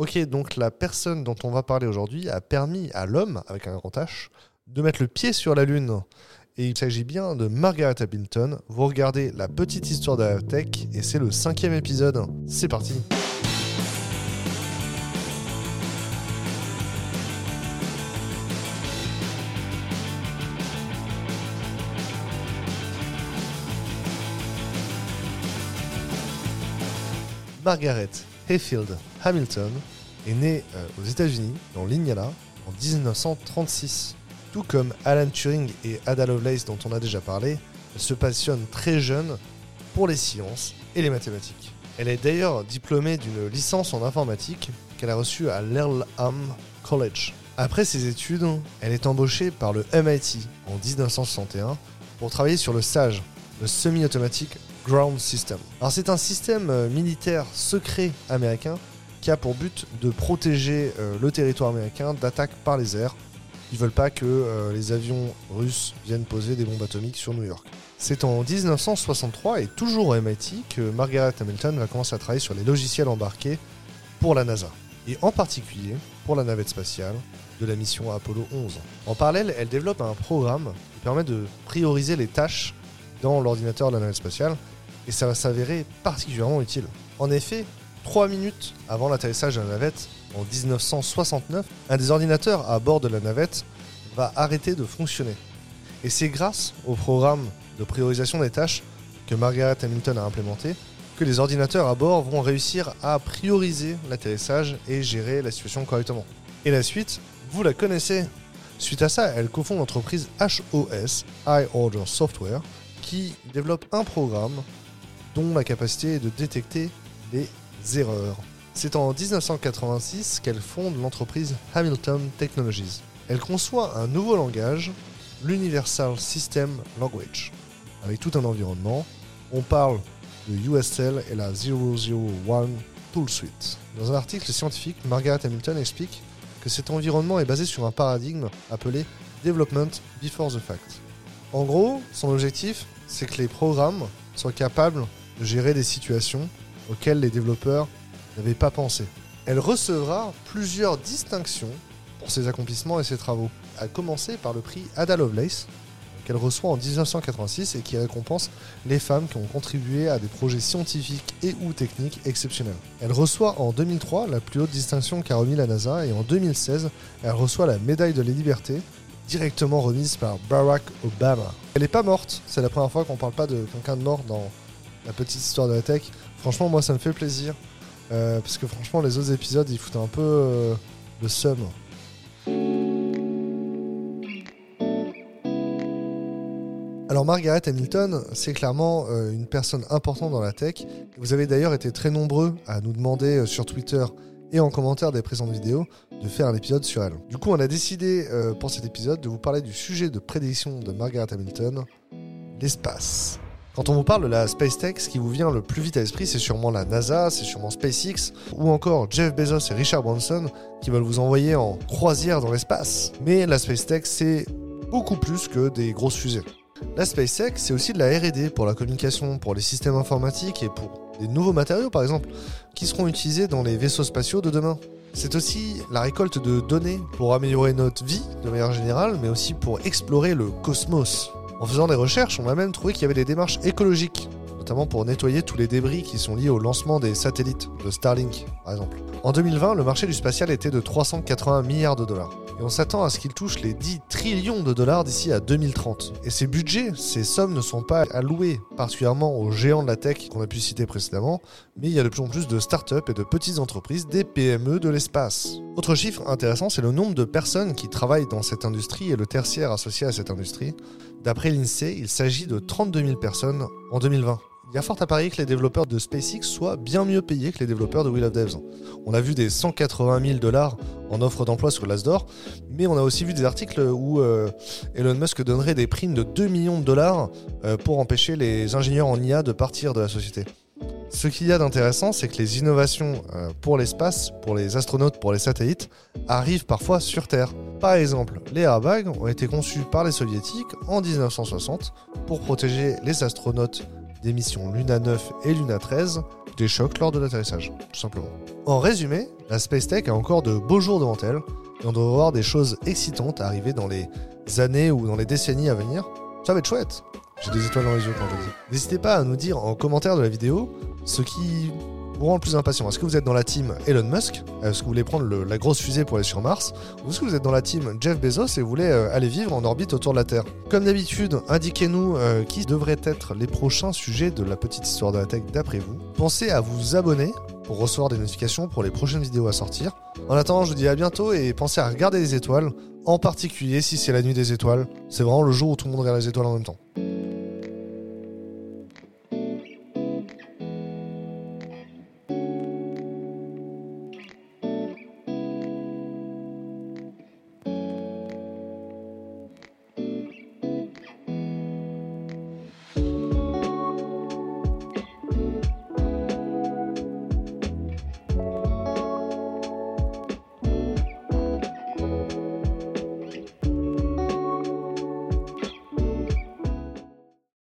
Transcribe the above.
Ok, donc la personne dont on va parler aujourd'hui a permis à l'homme, avec un grand H, de mettre le pied sur la Lune. Et il s'agit bien de Margaret Hamilton. Vous regardez la petite histoire de la tech et c'est le cinquième épisode. C'est parti Margaret Hayfield Hamilton est née euh, aux États-Unis, dans l'Indiana, en 1936. Tout comme Alan Turing et Ada Lovelace dont on a déjà parlé, elle se passionne très jeune pour les sciences et les mathématiques. Elle est d'ailleurs diplômée d'une licence en informatique qu'elle a reçue à l'Earlham College. Après ses études, elle est embauchée par le MIT en 1961 pour travailler sur le SAGE, le semi-automatique Ground System. Alors c'est un système euh, militaire secret américain qui a pour but de protéger euh, le territoire américain d'attaques par les airs. Ils veulent pas que euh, les avions russes viennent poser des bombes atomiques sur New York. C'est en 1963 et toujours au MIT que Margaret Hamilton va commencer à travailler sur les logiciels embarqués pour la NASA, et en particulier pour la navette spatiale de la mission Apollo 11. En parallèle, elle développe un programme qui permet de prioriser les tâches dans l'ordinateur de la navette spatiale, et ça va s'avérer particulièrement utile. En effet, trois minutes avant l'atterrissage de la navette, en 1969, un des ordinateurs à bord de la navette va arrêter de fonctionner. Et c'est grâce au programme de priorisation des tâches que Margaret Hamilton a implémenté que les ordinateurs à bord vont réussir à prioriser l'atterrissage et gérer la situation correctement. Et la suite, vous la connaissez. Suite à ça, elle cofonde l'entreprise HOS, High Order Software, qui développe un programme dont la capacité de détecter les erreurs. C'est en 1986 qu'elle fonde l'entreprise Hamilton Technologies. Elle conçoit un nouveau langage, l'Universal System Language, avec tout un environnement. On parle de USL et la 001 Tool Suite. Dans un article scientifique, Margaret Hamilton explique que cet environnement est basé sur un paradigme appelé Development Before the Fact. En gros, son objectif, c'est que les programmes soient capables gérer des situations auxquelles les développeurs n'avaient pas pensé. Elle recevra plusieurs distinctions pour ses accomplissements et ses travaux, à commencer par le prix Ada Lovelace, qu'elle reçoit en 1986 et qui récompense les femmes qui ont contribué à des projets scientifiques et ou techniques exceptionnels. Elle reçoit en 2003 la plus haute distinction qu'a remis la NASA et en 2016, elle reçoit la médaille de la liberté directement remise par Barack Obama. Elle n'est pas morte, c'est la première fois qu'on parle pas de quelqu'un de mort dans la petite histoire de la tech. Franchement, moi ça me fait plaisir. Euh, parce que franchement, les autres épisodes, ils foutent un peu euh, le seum. Alors Margaret Hamilton, c'est clairement euh, une personne importante dans la tech. Vous avez d'ailleurs été très nombreux à nous demander sur Twitter et en commentaire des présentes vidéos de faire un épisode sur elle. Du coup, on a décidé pour cet épisode de vous parler du sujet de prédiction de Margaret Hamilton, l'espace. Quand on vous parle de la Space Tech, ce qui vous vient le plus vite à l'esprit, c'est sûrement la NASA, c'est sûrement SpaceX, ou encore Jeff Bezos et Richard Branson qui veulent vous envoyer en croisière dans l'espace. Mais la Space Tech, c'est beaucoup plus que des grosses fusées. La SpaceX, c'est aussi de la RD pour la communication, pour les systèmes informatiques et pour des nouveaux matériaux, par exemple, qui seront utilisés dans les vaisseaux spatiaux de demain. C'est aussi la récolte de données pour améliorer notre vie de manière générale, mais aussi pour explorer le cosmos. En faisant des recherches, on a même trouvé qu'il y avait des démarches écologiques, notamment pour nettoyer tous les débris qui sont liés au lancement des satellites, de Starlink par exemple. En 2020, le marché du spatial était de 380 milliards de dollars. Et on s'attend à ce qu'il touche les 10 trillions de dollars d'ici à 2030. Et ces budgets, ces sommes ne sont pas allouées particulièrement aux géants de la tech qu'on a pu citer précédemment, mais il y a de plus en plus de startups et de petites entreprises, des PME de l'espace. Autre chiffre intéressant, c'est le nombre de personnes qui travaillent dans cette industrie et le tertiaire associé à cette industrie. D'après l'INSEE, il s'agit de 32 000 personnes en 2020. Il y a fort à parier que les développeurs de SpaceX soient bien mieux payés que les développeurs de Wheel of Devs. On a vu des 180 000 dollars en offre d'emploi sur l'Asdor, mais on a aussi vu des articles où euh, Elon Musk donnerait des primes de 2 millions de dollars euh, pour empêcher les ingénieurs en IA de partir de la société. Ce qu'il y a d'intéressant, c'est que les innovations euh, pour l'espace, pour les astronautes, pour les satellites, arrivent parfois sur Terre. Par exemple, les airbags ont été conçus par les soviétiques en 1960 pour protéger les astronautes des missions Luna 9 et Luna 13 des chocs lors de l'atterrissage, tout simplement. En résumé, la Space Tech a encore de beaux jours devant elle, et on doit voir des choses excitantes arriver dans les années ou dans les décennies à venir. Ça va être chouette. J'ai des étoiles dans les yeux quand je dis. N'hésitez pas à nous dire en commentaire de la vidéo ce qui vous rend le plus impatient. Est-ce que vous êtes dans la team Elon Musk Est-ce que vous voulez prendre la grosse fusée pour aller sur Mars Ou est-ce que vous êtes dans la team Jeff Bezos et vous voulez euh, aller vivre en orbite autour de la Terre Comme d'habitude, indiquez-nous euh, qui devraient être les prochains sujets de la petite histoire de la tech d'après vous. Pensez à vous abonner pour recevoir des notifications pour les prochaines vidéos à sortir. En attendant, je vous dis à bientôt et pensez à regarder les étoiles, en particulier si c'est la nuit des étoiles. C'est vraiment le jour où tout le monde regarde les étoiles en même temps.